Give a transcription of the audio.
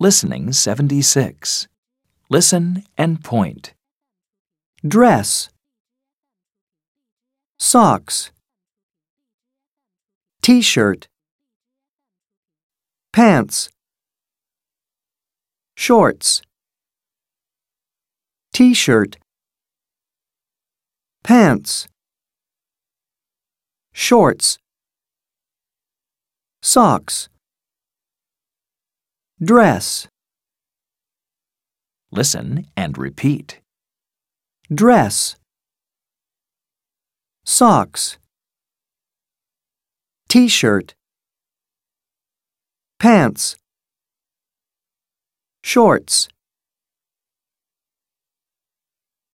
Listening 76. Listen and point. dress, socks, t-shirt, pants, shorts, t-shirt, pants, shorts, socks, dress, Listen and repeat. dress, socks, t-shirt, pants, shorts,